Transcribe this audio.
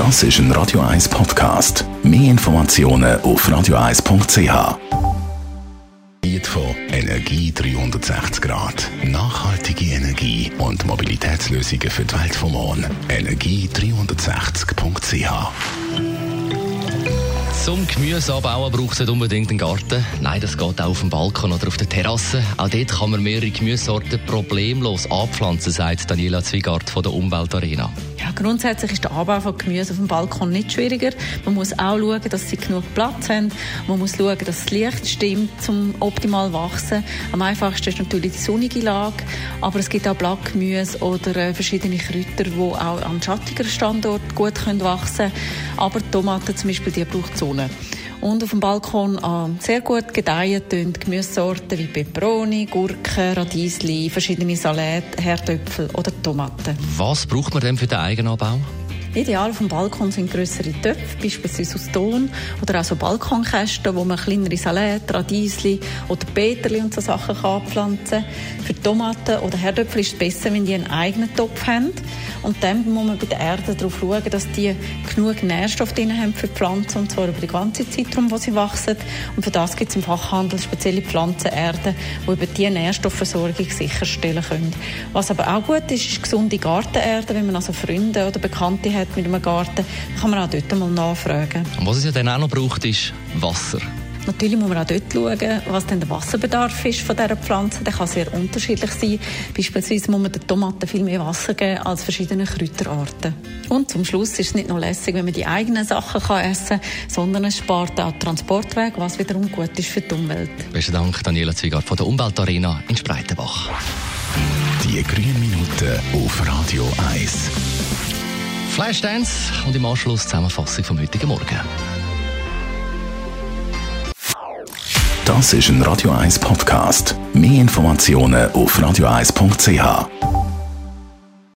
Das ist ein Radio 1 Podcast. Mehr Informationen auf radio1.ch. Von Energie 360 Grad. Nachhaltige Energie und Mobilitätslösungen für die Welt vom Morgen. Energie360.ch zum Gemüse anbauen braucht es nicht unbedingt einen Garten. Nein, das geht auch auf dem Balkon oder auf der Terrasse. Auch dort kann man mehrere Gemüsesorten problemlos anpflanzen, sagt Daniela Zwigart von der Umweltarena. Grundsätzlich ist der Anbau von Gemüse auf dem Balkon nicht schwieriger. Man muss auch schauen, dass sie genug Platz haben. Man muss schauen, dass das Licht stimmt, um optimal wachsen. Am einfachsten ist natürlich die sonnige Lage, aber es gibt auch Blattgemüse oder äh, verschiedene Kräuter, die auch an schattigeren Standort gut wachsen können. Aber Tomaten zum Beispiel, die braucht Sonne. Und auf dem Balkon äh, sehr gut gedeihen Gemüsesorten wie Peperoni, Gurken, Radiesli, verschiedene Salate, Herdöpfel oder Tomaten. Was braucht man denn für den Eigenanbau? Ideal dem Balkon sind größere Töpfe, beispielsweise aus Ton oder auch so Balkonkästen, wo man kleinere Salate, Radiesli oder Peterli und so Sachen kann pflanzen. Für Tomaten oder Herdöpfel ist es besser, wenn die einen eigenen Topf haben. Und dann muss man bei der Erde darauf schauen, dass die genug Nährstoffe drin haben für die Pflanzen, und zwar über die ganze Zeit, wo sie wachsen. Und für das gibt es im Fachhandel spezielle Pflanzenerden, die über diese Nährstoffversorgung sicherstellen können. Was aber auch gut ist, ist gesunde Gartenerde, wenn man also Freunde oder Bekannte hat, hat mit einem Garten, kann man auch dort mal nachfragen. Und was es ja dann auch noch braucht, ist Wasser. Natürlich muss man auch dort schauen, was denn der Wasserbedarf ist von dieser Pflanze. Der kann sehr unterschiedlich sein. Beispielsweise muss man den Tomaten viel mehr Wasser geben als verschiedene Kräuterarten. Und zum Schluss ist es nicht nur lässig, wenn man die eigenen Sachen kann essen kann, sondern es spart auch Transportweg, was wiederum gut ist für die Umwelt. Besten Dank, Daniela Zwigart von der Umweltarena in Spreitenbach. Die grünen Minuten auf Radio 1. Flashdance und im Anschluss Zusammenfassung vom heutigen Morgen. Das ist ein Radio 1 Podcast. Mehr Informationen auf radio1.ch.